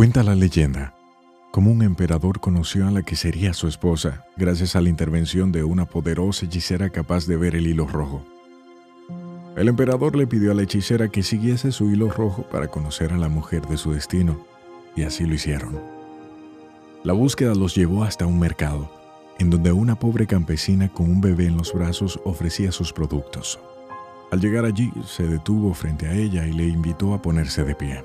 Cuenta la leyenda cómo un emperador conoció a la que sería su esposa gracias a la intervención de una poderosa hechicera capaz de ver el hilo rojo. El emperador le pidió a la hechicera que siguiese su hilo rojo para conocer a la mujer de su destino, y así lo hicieron. La búsqueda los llevó hasta un mercado, en donde una pobre campesina con un bebé en los brazos ofrecía sus productos. Al llegar allí, se detuvo frente a ella y le invitó a ponerse de pie.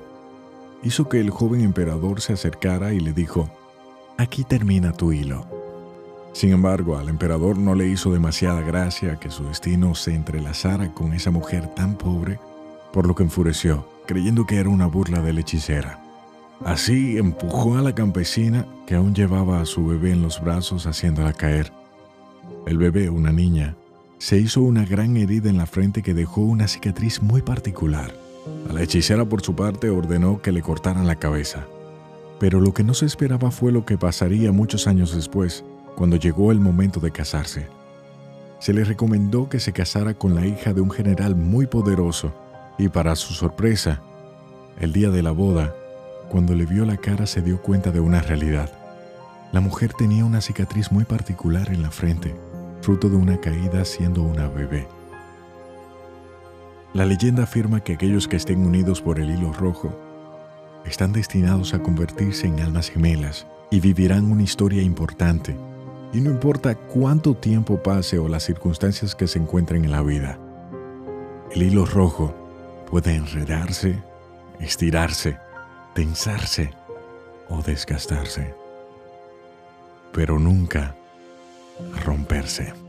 Hizo que el joven emperador se acercara y le dijo, Aquí termina tu hilo. Sin embargo, al emperador no le hizo demasiada gracia que su destino se entrelazara con esa mujer tan pobre, por lo que enfureció, creyendo que era una burla de la hechicera. Así empujó a la campesina que aún llevaba a su bebé en los brazos haciéndola caer. El bebé, una niña, se hizo una gran herida en la frente que dejó una cicatriz muy particular. A la hechicera por su parte ordenó que le cortaran la cabeza. Pero lo que no se esperaba fue lo que pasaría muchos años después, cuando llegó el momento de casarse. Se le recomendó que se casara con la hija de un general muy poderoso y para su sorpresa, el día de la boda, cuando le vio la cara se dio cuenta de una realidad. La mujer tenía una cicatriz muy particular en la frente, fruto de una caída siendo una bebé. La leyenda afirma que aquellos que estén unidos por el hilo rojo están destinados a convertirse en almas gemelas y vivirán una historia importante y no importa cuánto tiempo pase o las circunstancias que se encuentren en la vida. El hilo rojo puede enredarse, estirarse, tensarse o desgastarse, pero nunca romperse.